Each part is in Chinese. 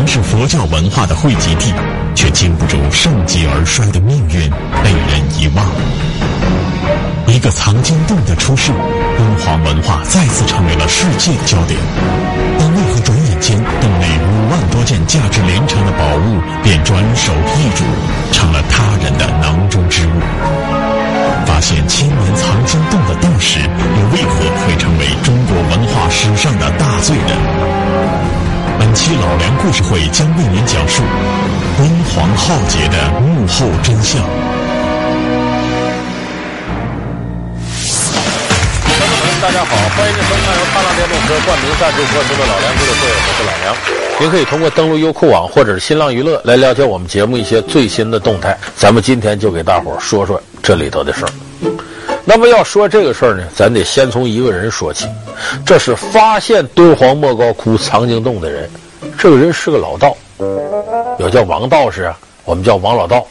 曾是佛教文化的汇集地，却经不住盛极而衰的命运，被人遗忘。一个藏经洞的出世，敦煌文化再次成为了世界焦点。但为何转眼间，洞内五万多件价值连城的宝物便转手易主，成了他人的囊中之物？发现千年藏经洞的道士，又为何会成为中国文化史上的大罪人？本期老梁故事会将为您讲述敦煌浩劫的幕后真相。观众朋友们大家好，欢迎您收看由踏浪电动车冠名赞助播出的老梁故事会，我是老梁。您可以通过登录优酷网或者是新浪娱乐来了解我们节目一些最新的动态。咱们今天就给大伙儿说说这里头的事儿。那么要说这个事儿呢，咱得先从一个人说起，这是发现敦煌莫高窟藏经洞的人。这个人是个老道，有叫王道士啊，我们叫王老道。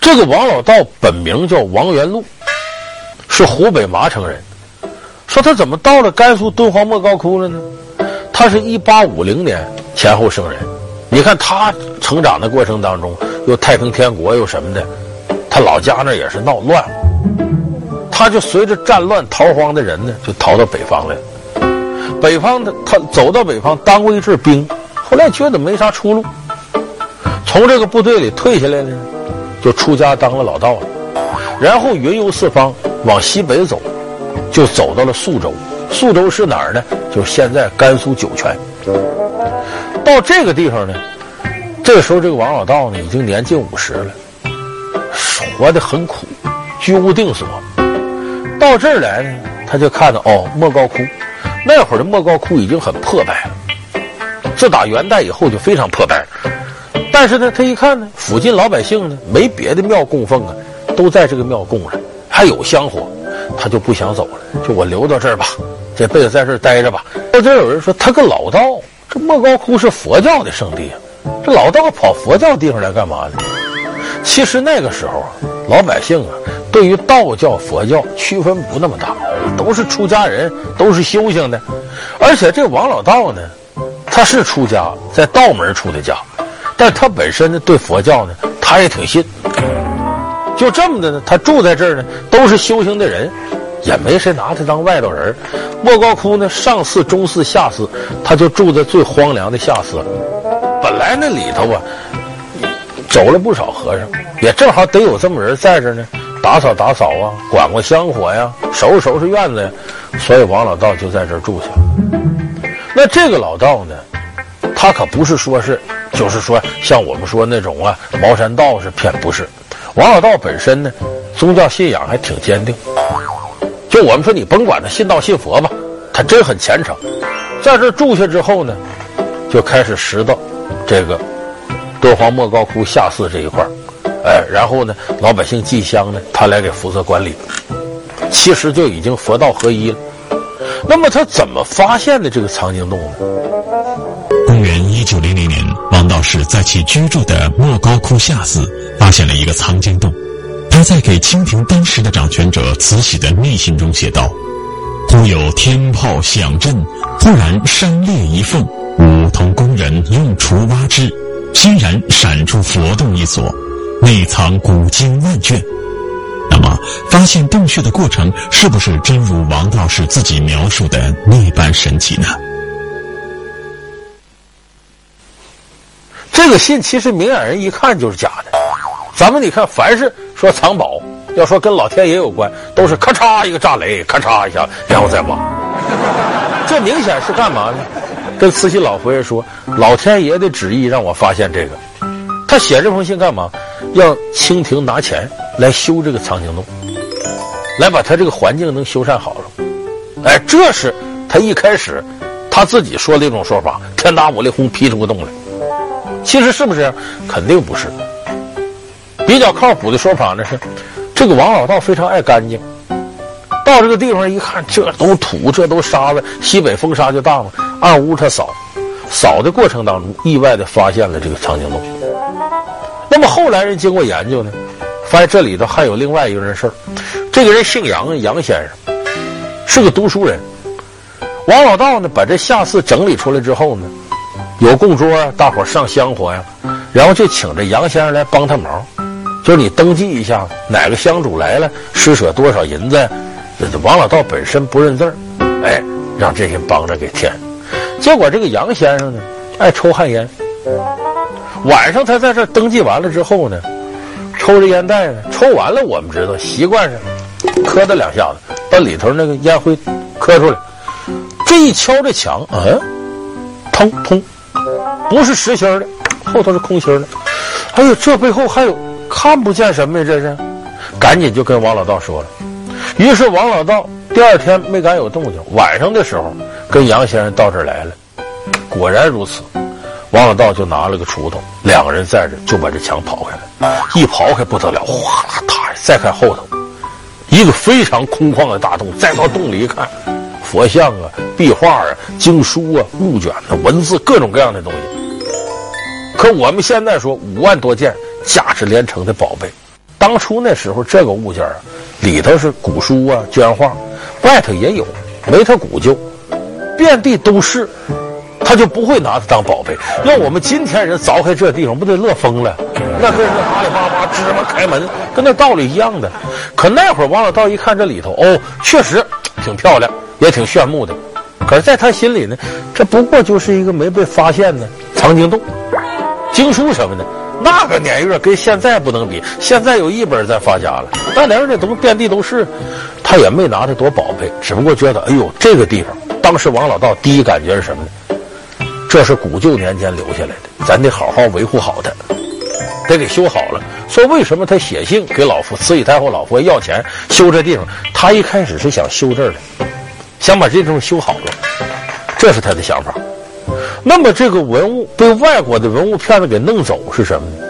这个王老道本名叫王元禄，是湖北麻城人。说他怎么到了甘肃敦煌莫高窟了呢？他是一八五零年前后生人，你看他成长的过程当中，又太平天国又什么的，他老家那也是闹乱，他就随着战乱逃荒的人呢，就逃到北方来了。北方的他走到北方当过一阵兵，后来觉得没啥出路，从这个部队里退下来呢，就出家当了老道了，然后云游四方，往西北走。就走到了宿州，宿州是哪儿呢？就是现在甘肃酒泉。到这个地方呢，这个时候这个王老道呢已经年近五十了，活得很苦，居无定所。到这儿来呢，他就看到哦，莫高窟。那会儿的莫高窟已经很破败了，自打元代以后就非常破败了。但是呢，他一看呢，附近老百姓呢没别的庙供奉啊，都在这个庙供着，还有香火。他就不想走了，就我留到这儿吧，这辈子在这儿待着吧。到这儿有人说他个老道，这莫高窟是佛教的圣地啊，这老道跑佛教地方来干嘛呢？其实那个时候啊，老百姓啊，对于道教、佛教区分不那么大，都是出家人，都是修行的。而且这王老道呢，他是出家，在道门出的家，但他本身呢，对佛教呢，他也挺信。就这么的呢，他住在这儿呢，都是修行的人，也没谁拿他当外道人。莫高窟呢，上寺、中寺、下寺，他就住在最荒凉的下寺。本来那里头啊，走了不少和尚，也正好得有这么人在这儿呢，打扫打扫啊，管管香火呀，收拾收拾院子呀，所以王老道就在这儿住下了。那这个老道呢，他可不是说是，就是说像我们说那种啊，茅山道士，偏不是。王老道本身呢，宗教信仰还挺坚定。就我们说，你甭管他信道信佛吧，他真很虔诚。在这住下之后呢，就开始拾到这个敦煌莫高窟下寺这一块哎，然后呢，老百姓祭香呢，他来给负责管理。其实就已经佛道合一了。那么他怎么发现的这个藏经洞呢？公元一九零零年，王道士在其居住的莫高窟下寺。发现了一个藏经洞，他在给清廷当时的掌权者慈禧的密信中写道：“忽有天炮响震，忽然山裂一缝，吾同工人用锄挖之，欣然闪出佛洞一所，内藏古今万卷。”那么，发现洞穴的过程是不是真如王道士自己描述的那般神奇呢？这个信其实明眼人一看就是假的。咱们你看，凡是说藏宝，要说跟老天爷有关，都是咔嚓一个炸雷，咔嚓一下，然后再挖。这明显是干嘛呢？跟慈禧老佛爷说，老天爷的旨意让我发现这个。他写这封信干嘛？要清廷拿钱来修这个藏经洞，来把他这个环境能修缮好了。哎，这是他一开始他自己说的一种说法。天打五雷轰，劈出个洞来。其实是不是？肯定不是。比较靠谱的说法呢是，这个王老道非常爱干净。到这个地方一看，这都土，这都沙子，西北风沙就大嘛。暗屋他扫，扫的过程当中，意外的发现了这个藏经洞。后来人经过研究呢，发现这里头还有另外一个人事儿。这个人姓杨，杨先生是个读书人。王老道呢，把这下寺整理出来之后呢，有供桌，大伙上香火呀，然后就请这杨先生来帮他忙，就是你登记一下哪个香主来了，施舍多少银子。王老道本身不认字儿，哎，让这些帮着给填。结果这个杨先生呢，爱抽旱烟，晚上他在这登记完了之后呢，抽着烟袋呢，抽完了我们知道习惯上磕他两下子，把里头那个烟灰磕出来。这一敲这墙，嗯，通通，不是实心的，后头是空心的。哎呦，这背后还有看不见什么呀？这是，赶紧就跟王老道说了。于是王老道第二天没敢有动静，晚上的时候跟杨先生到这儿来了，果然如此。王老道就拿了个锄头，两个人在这就把这墙刨开了，一刨开不得了，哗啦塌，再看后头，一个非常空旷的大洞，再到洞里一看，佛像啊、壁画啊、经书啊、物卷啊、文字各种各样的东西。可我们现在说五万多件价值连城的宝贝，当初那时候这个物件啊。里头是古书啊、绢画，外头也有，没它古旧，遍地都是，他就不会拿它当宝贝。要我们今天人凿开这地方，不得乐疯了？那跟那阿里巴巴芝麻开门，跟那道理一样的。可那会儿王老道一看这里头，哦，确实挺漂亮，也挺炫目的。可是在他心里呢，这不过就是一个没被发现的藏经洞，经书什么的。那个年月跟现在不能比，现在有一本在发家了。那年月这都遍地都是，他也没拿它多宝贝，只不过觉得，哎呦，这个地方，当时王老道第一感觉是什么呢？这是古旧年间留下来的，咱得好好维护好它，得给修好了。说为什么他写信给老佛慈禧太后老佛爷要钱修这地方？他一开始是想修这儿的，想把这地方修好了，这是他的想法。那么这个文物被外国的文物骗子给弄走是什么呢？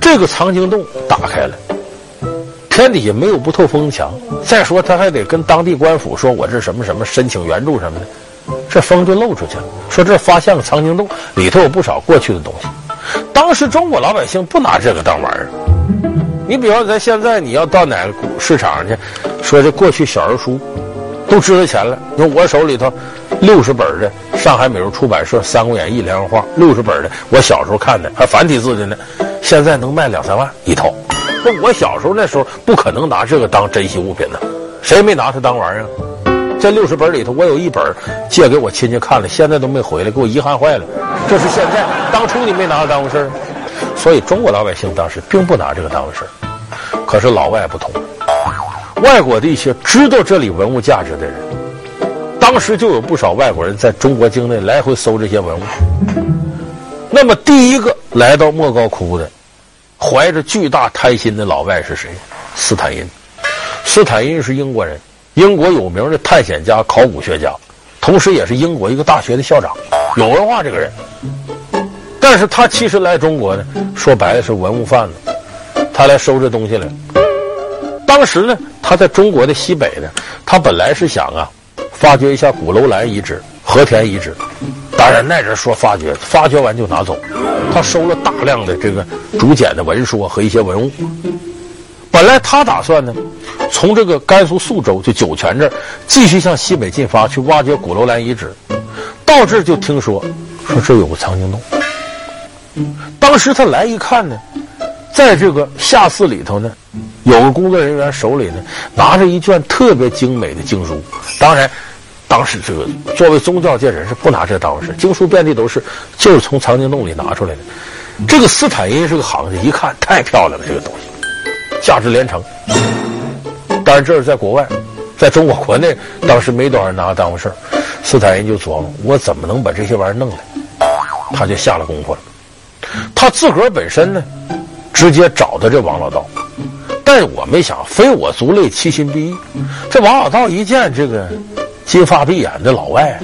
这个藏经洞打开了，天底下没有不透风的墙。再说他还得跟当地官府说，我这什么什么申请援助什么的，这风就漏出去了。说这发现个藏经洞，里头有不少过去的东西。当时中国老百姓不拿这个当玩意儿。你比方咱现在你要到哪个市场去，说这过去小人书都值了钱了。你看我手里头。六十本的上海美术出版社《三国演义》连环画，六十本的，我小时候看的，还繁体字的呢。现在能卖两三万一套。那我小时候那时候不可能拿这个当珍稀物品呢，谁没拿它当玩意儿？这六十本里头，我有一本借给我亲戚看了，现在都没回来，给我遗憾坏了。这是现在，当初你没拿它当回事儿。所以中国老百姓当时并不拿这个当回事儿。可是老外不同，外国的一些知道这里文物价值的人。当时就有不少外国人在中国境内来回搜这些文物。那么第一个来到莫高窟的，怀着巨大贪心的老外是谁？斯坦因。斯坦因是英国人，英国有名的探险家、考古学家，同时也是英国一个大学的校长，有文化这个人。但是他其实来中国呢，说白了是文物贩子，他来收这东西来。当时呢，他在中国的西北呢，他本来是想啊。发掘一下鼓楼兰遗址、和田遗址，当然那人说发掘，发掘完就拿走。他收了大量的这个竹简的文书和一些文物。本来他打算呢，从这个甘肃肃州就酒泉这儿继续向西北进发，去挖掘古楼兰遗址。到这儿就听说，说这有个藏经洞。当时他来一看呢，在这个下寺里头呢，有个工作人员手里呢拿着一卷特别精美的经书，当然。当时这个作为宗教界人士不拿这当回事，经书遍地都是，就是从藏经洞里拿出来的。这个斯坦因是个行家，一看太漂亮了，这个东西价值连城。但是这是在国外，在中国国内，当时没多少人拿当回事。斯坦因就琢磨，我怎么能把这些玩意儿弄来？他就下了功夫了。他自个儿本身呢，直接找到这王老道，但是我没想，非我族类，其心必异。这王老道一见这个。金发碧眼的老外，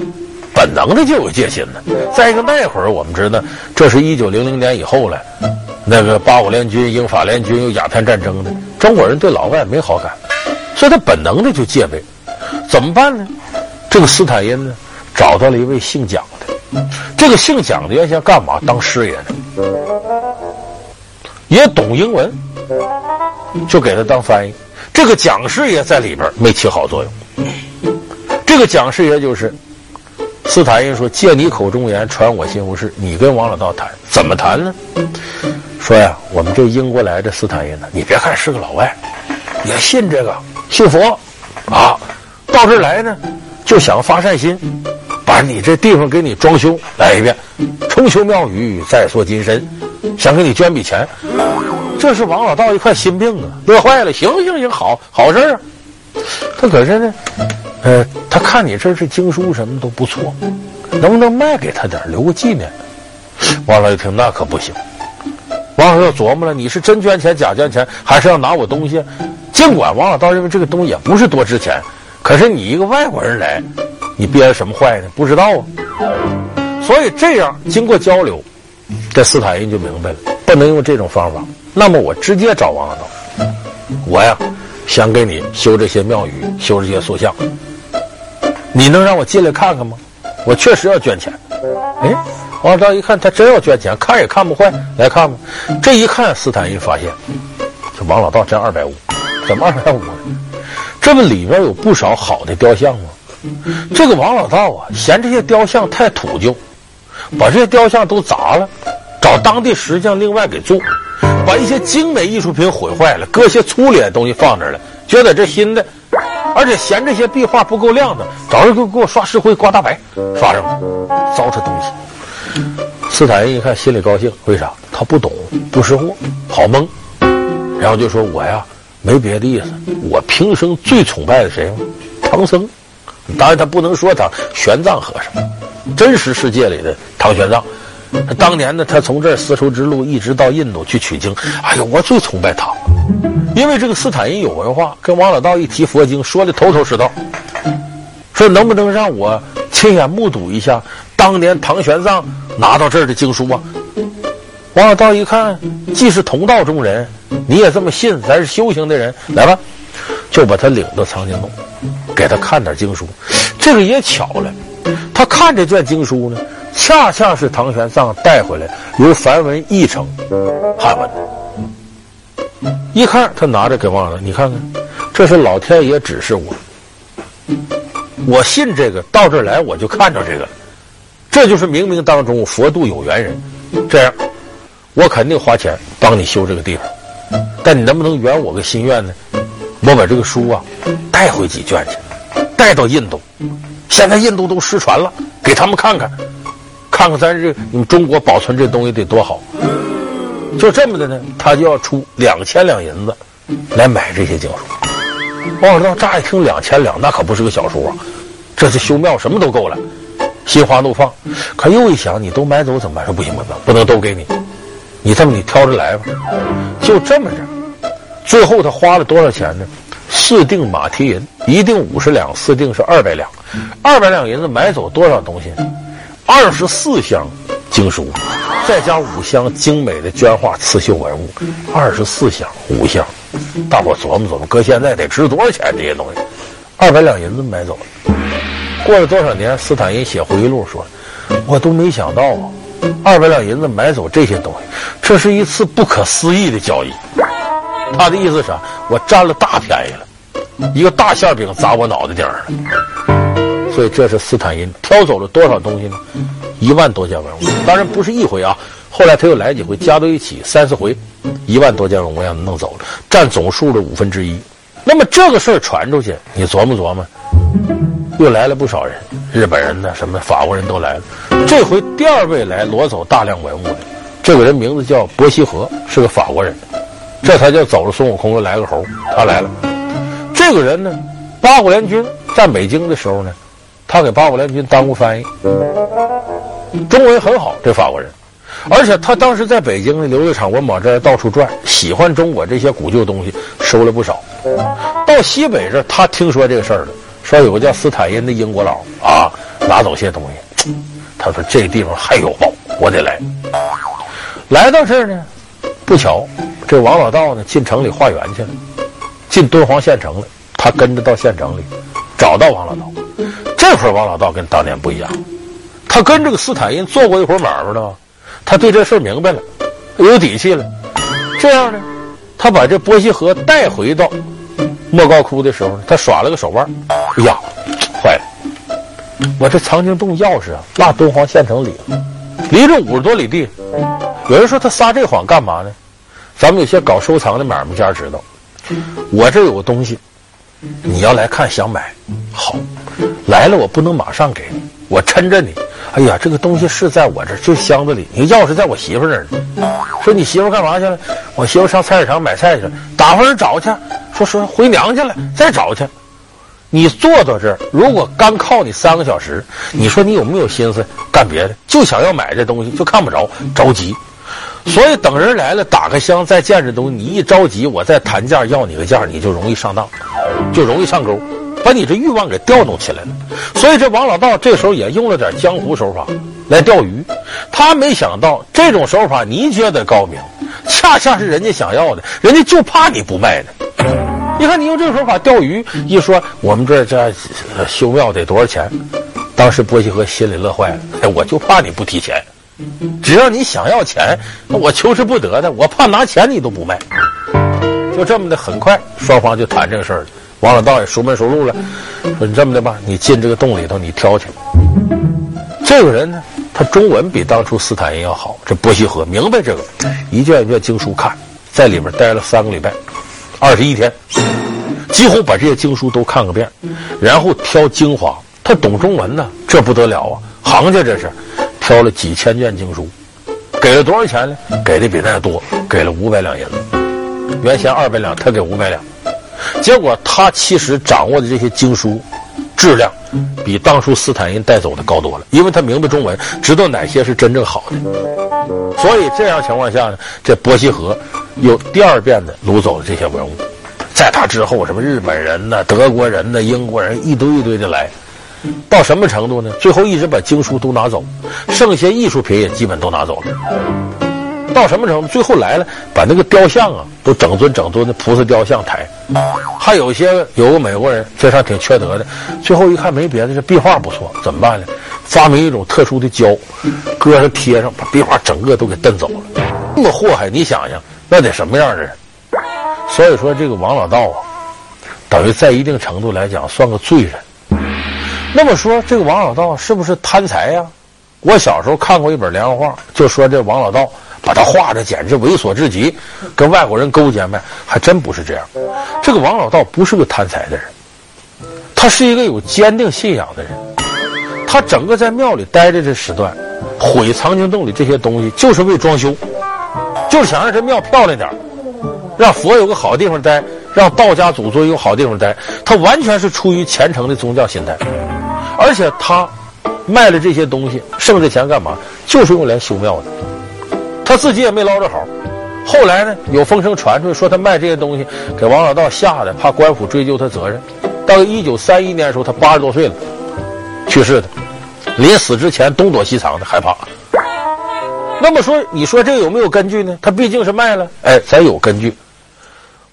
本能的就有戒心呢。再一个，那会儿我们知道，这是一九零零年以后了，那个八国联军、英法联军有鸦片战争的，中国人对老外没好感，所以他本能的就戒备。怎么办呢？这个斯坦因呢，找到了一位姓蒋的，这个姓蒋的原先干嘛？当师爷的，也懂英文，就给他当翻译。这个蒋师爷在里边没起好作用。这个蒋师爷就是斯坦因说：“借你口中言，传我心腹事。你跟王老道谈，怎么谈呢？说呀，我们这英国来的斯坦因呢，你别看是个老外，也信这个，信佛啊。到这儿来呢，就想发善心，把你这地方给你装修来一遍，重修庙宇，再塑金身，想给你捐笔钱。这是王老道一块心病啊，乐坏了。行行行，好好事啊。他可是呢。”呃，他看你这是经书什么都不错，能不能卖给他点留个纪念？王老一听那可不行。王老道琢磨了，你是真捐钱假捐钱，还是要拿我东西？尽管王老道认为这个东西也不是多值钱，可是你一个外国人来，你憋什么坏呢？不知道啊。所以这样经过交流，这斯坦因就明白了，不能用这种方法。那么我直接找王老道，我呀想给你修这些庙宇，修这些塑像。你能让我进来看看吗？我确实要捐钱。哎，王老道一看，他真要捐钱，看也看不坏，来看吧。这一看，斯坦因发现，这王老道真二百五，怎么二百五呢？这不里边有不少好的雕像吗？这个王老道啊，嫌这些雕像太土旧，把这些雕像都砸了，找当地石匠另外给做，把一些精美艺术品毁坏了，搁些粗劣的东西放这儿了，觉得这新的。而且嫌这些壁画不够亮的，找人给给我刷石灰、刮大白，刷上了，糟蹋东西。斯坦因一看，心里高兴，为啥？他不懂，不识货，好蒙。然后就说：“我呀，没别的意思，我平生最崇拜的谁吗？唐僧。当然，他不能说他玄奘和尚，真实世界里的唐玄奘。当年呢，他从这丝绸之路一直到印度去取经。哎呦，我最崇拜他。”因为这个斯坦因有文化，跟王老道一提佛经，说的头头是道，说能不能让我亲眼目睹一下当年唐玄奘拿到这儿的经书啊？王老道一看，既是同道中人，你也这么信，咱是修行的人，来吧，就把他领到藏经洞，给他看点经书。这个也巧了，他看这卷经书呢，恰恰是唐玄奘带回来由梵文译成汉文的。一看，他拿着给忘了。你看看，这是老天爷指示我，我信这个，到这儿来我就看着这个了。这就是冥冥当中佛度有缘人。这样，我肯定花钱帮你修这个地方，但你能不能圆我个心愿呢？我把这个书啊带回几卷去，带到印度。现在印度都失传了，给他们看看，看看咱这你们中国保存这东西得多好。就这么的呢，他就要出两千两银子来买这些经书。王老道乍一听两千两，那可不是个小数啊！这是修庙什么都够了，心花怒放。可又一想，你都买走怎么办？说不行不行，不能都给你。你这么你挑着来吧。就这么着，最后他花了多少钱呢？四锭马蹄银，一锭五十两，四锭是二百两。二百两银子买走多少东西？二十四箱经书。再加五箱精美的绢画刺绣文物，二十四箱五箱，大伙琢磨琢磨，搁现在得值多少钱？这些东西，二百两银子买走了。过了多少年，斯坦因写回忆录说：“我都没想到啊，二百两银子买走这些东西，这是一次不可思议的交易。”他的意思是啥？我占了大便宜了，一个大馅饼砸我脑袋顶上了。所以这是斯坦因挑走了多少东西呢？一万多件文物，当然不是一回啊，后来他又来几回，加到一起三四回，一万多件文物让他弄走了，占总数的五分之一。那么这个事儿传出去，你琢磨琢磨，又来了不少人，日本人呢，什么法国人都来了。这回第二位来挪走大量文物的，这个人名字叫伯希和，是个法国人。这才叫走了孙悟空又来个猴，他来了。这个人呢，八国联军在北京的时候呢，他给八国联军当过翻译。中文很好，这法国人，而且他当时在北京呢，留了场文保这儿到处转，喜欢中国这些古旧东西，收了不少。到西北这，他听说这个事儿了，说有个叫斯坦因的英国佬啊，拿走些东西。他说这地方还有宝，我得来。来到这儿呢，不巧，这王老道呢进城里化缘去了，进敦煌县城了。他跟着到县城里，找到王老道。这会儿王老道跟当年不一样。他跟这个斯坦因做过一会儿买卖的，他对这事明白了，有底气了。这样呢，他把这波西和带回到莫高窟的时候，他耍了个手腕。哎呀，坏了！我这藏经洞钥匙啊，落敦煌县城里了，离这五十多里地。有人说他撒这谎干嘛呢？咱们有些搞收藏的买卖家知道，我这有个东西，你要来看想买，好，来了我不能马上给你，我抻着你。哎呀，这个东西是在我这，就箱子里，你钥匙在我媳妇这儿呢。说你媳妇干嘛去了？我媳妇上菜市场买菜去了，打发人找去。说说回娘家了，再找去。你坐到这儿，如果干靠你三个小时，你说你有没有心思干别的？就想要买这东西，就看不着，着急。所以等人来了，打开箱再见这东西，你一着急，我再谈价要你个价，你就容易上当，就容易上钩，把你这欲望给调动起来了。所以这王老道这时候也用了点江湖手法来钓鱼。他没想到这种手法你觉得高明，恰恰是人家想要的，人家就怕你不卖呢。你看，你用这个手法钓鱼，一说我们这这修庙得多少钱？当时波西和心里乐坏了。哎，我就怕你不提钱，只要你想要钱，我求之不得的，我怕拿钱你都不卖。就这么的，很快双方就谈这个事儿了。王老道也熟门熟路了，说你这么的吧，你进这个洞里头，你挑去。这个人呢，他中文比当初斯坦因要好。这波西和明白这个，一卷一卷经书看，在里面待了三个礼拜。二十一天，几乎把这些经书都看个遍，然后挑精华。他懂中文呢，这不得了啊！行家这是挑了几千卷经书，给了多少钱呢？给的比那多，给了五百两银子。原先二百两，他给五百两。结果他其实掌握的这些经书质量，比当初斯坦因带走的高多了，因为他明白中文，知道哪些是真正好的。所以这样情况下呢，这伯希和。又第二遍的掳走了这些文物，在他之后，什么日本人呢、德国人呢、英国人一堆一堆的来，到什么程度呢？最后一直把经书都拿走，剩下艺术品也基本都拿走了。到什么程度？最后来了，把那个雕像啊都整尊整尊的菩萨雕像抬，还有一些有个美国人这上挺缺德的，最后一看没别的，这壁画不错，怎么办呢？发明一种特殊的胶，搁上贴上，把壁画整个都给蹬走了。这么祸害，你想想。那得什么样的人？所以说，这个王老道啊，等于在一定程度来讲算个罪人。那么说，这个王老道是不是贪财呀？我小时候看过一本连环画，就说这王老道把他画的简直猥琐至极，跟外国人勾结呗，还真不是这样。这个王老道不是个贪财的人，他是一个有坚定信仰的人。他整个在庙里待着这时段，毁藏经洞里这些东西，就是为装修。就是想让这庙漂亮点让佛有个好地方待，让道家祖宗有好地方待。他完全是出于虔诚的宗教心态，而且他卖了这些东西，剩这钱干嘛？就是用来修庙的。他自己也没捞着好。后来呢，有风声传出去，说他卖这些东西给王老道吓得，怕官府追究他责任。到一九三一年的时候，他八十多岁了，去世的。临死之前东躲西藏的，害怕。那么说，你说这个有没有根据呢？他毕竟是卖了，哎，咱有根据。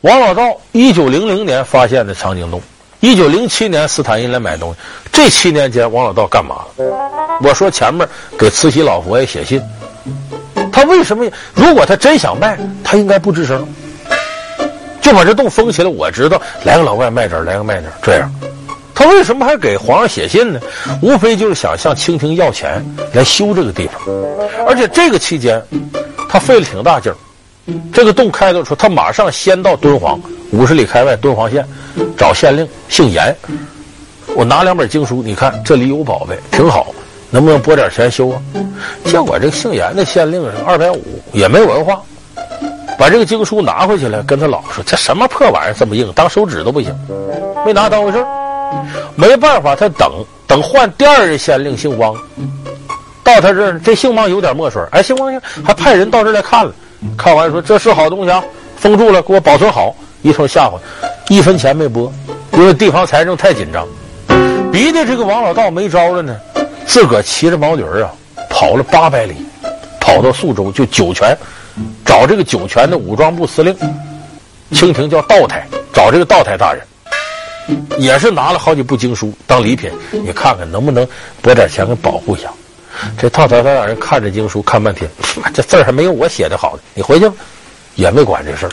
王老道一九零零年发现的藏经洞，一九零七年斯坦因来买东西，这七年间王老道干嘛了？我说前面给慈禧老佛爷写信，他为什么？如果他真想卖，他应该不吱声，就把这洞封起来。我知道，来个老外卖这儿，来个卖这儿，这样。他为什么还给皇上写信呢？无非就是想向清廷要钱来修这个地方，而且这个期间，他费了挺大劲儿。这个洞开的时候，他马上先到敦煌五十里开外敦煌县找县令，姓严。我拿两本经书，你看这里有宝贝，挺好，能不能拨点钱修啊？结果这个姓严的县令是二百五，也没文化，把这个经书拿回去了，跟他老婆说：“这什么破玩意儿，这么硬，当手指都不行。”没拿当回事儿。没办法，他等等换第二任县令，姓汪，到他这儿，这姓汪有点墨水，哎，姓汪还派人到这儿来看了，看完说这是好东西啊，封住了，给我保存好，一通吓唬，一分钱没拨，因为地方财政太紧张，逼得这个王老道没招了呢，自个儿骑着毛驴啊，跑了八百里，跑到宿州，就酒泉，找这个酒泉的武装部司令，清廷叫道台，找这个道台大人。也是拿了好几部经书当礼品，你看看能不能拨点钱给保护一下。这套套他让人看着经书看半天，这字还没有我写的好呢。你回去吧，也没管这事儿。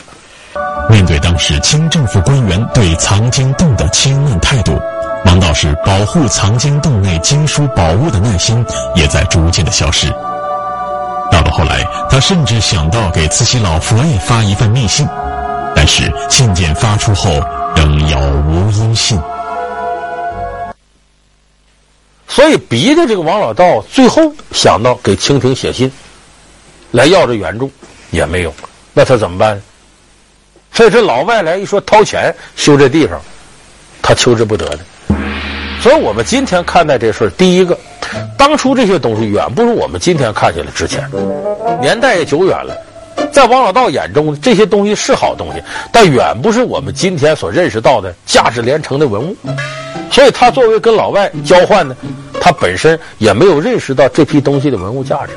面对当时清政府官员对藏经洞的轻慢态度，王道士保护藏经洞内经书宝物的耐心也在逐渐的消失。到了后来，他甚至想到给慈禧老佛爷发一份密信，但是信件发出后仍杳无音信。所以逼的这个王老道最后想到给清廷写信，来要这援助也没有，那他怎么办？所以这老外来一说掏钱修这地方，他求之不得的。所以我们今天看待这事，第一个，当初这些东西远不如我们今天看起来值钱，年代也久远了。在王老道眼中，这些东西是好东西，但远不是我们今天所认识到的价值连城的文物。所以他作为跟老外交换呢，他本身也没有认识到这批东西的文物价值。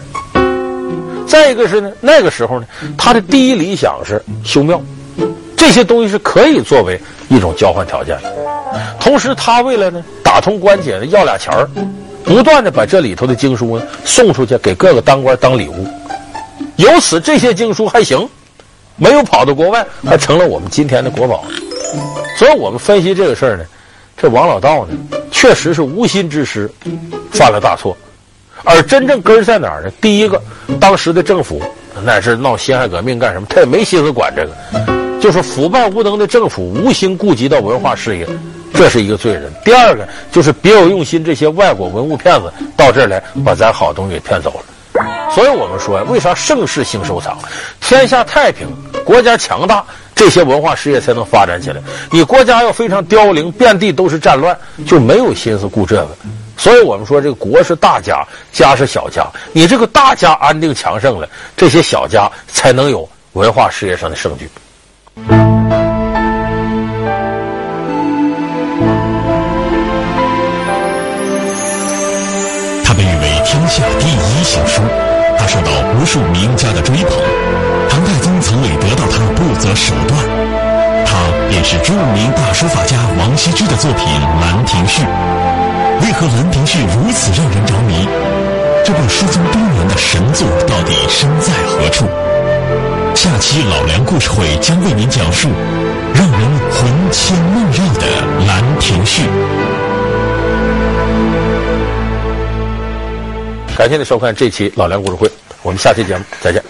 再一个是呢，那个时候呢，他的第一理想是修庙。这些东西是可以作为一种交换条件的，同时他为了呢打通关节呢要俩钱儿，不断的把这里头的经书呢送出去给各个当官当礼物，由此这些经书还行，没有跑到国外，还成了我们今天的国宝。所以我们分析这个事儿呢，这王老道呢确实是无心之失，犯了大错，而真正根儿在哪儿呢？第一个，当时的政府那是闹辛亥革命干什么？他也没心思管这个。就是腐败无能的政府无心顾及到文化事业，这是一个罪人。第二个就是别有用心，这些外国文物骗子到这儿来把咱好东西给骗走了。所以我们说，为啥盛世兴收藏，天下太平，国家强大，这些文化事业才能发展起来。你国家要非常凋零，遍地都是战乱，就没有心思顾这个。所以我们说，这个国是大家，家是小家。你这个大家安定强盛了，这些小家才能有文化事业上的盛举。作品《兰亭序》。为何《兰亭序》如此让人着迷？这部失踪多年的神作到底身在何处？下期老梁故事会将为您讲述让人魂牵梦绕的《兰亭序》。感谢您收看这期老梁故事会，我们下期节目再见。